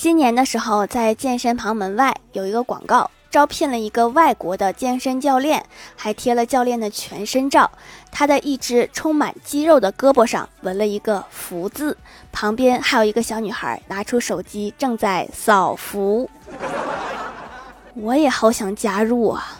新年的时候，在健身房门外有一个广告，招聘了一个外国的健身教练，还贴了教练的全身照。他的一只充满肌肉的胳膊上纹了一个福字，旁边还有一个小女孩拿出手机正在扫福。我也好想加入啊！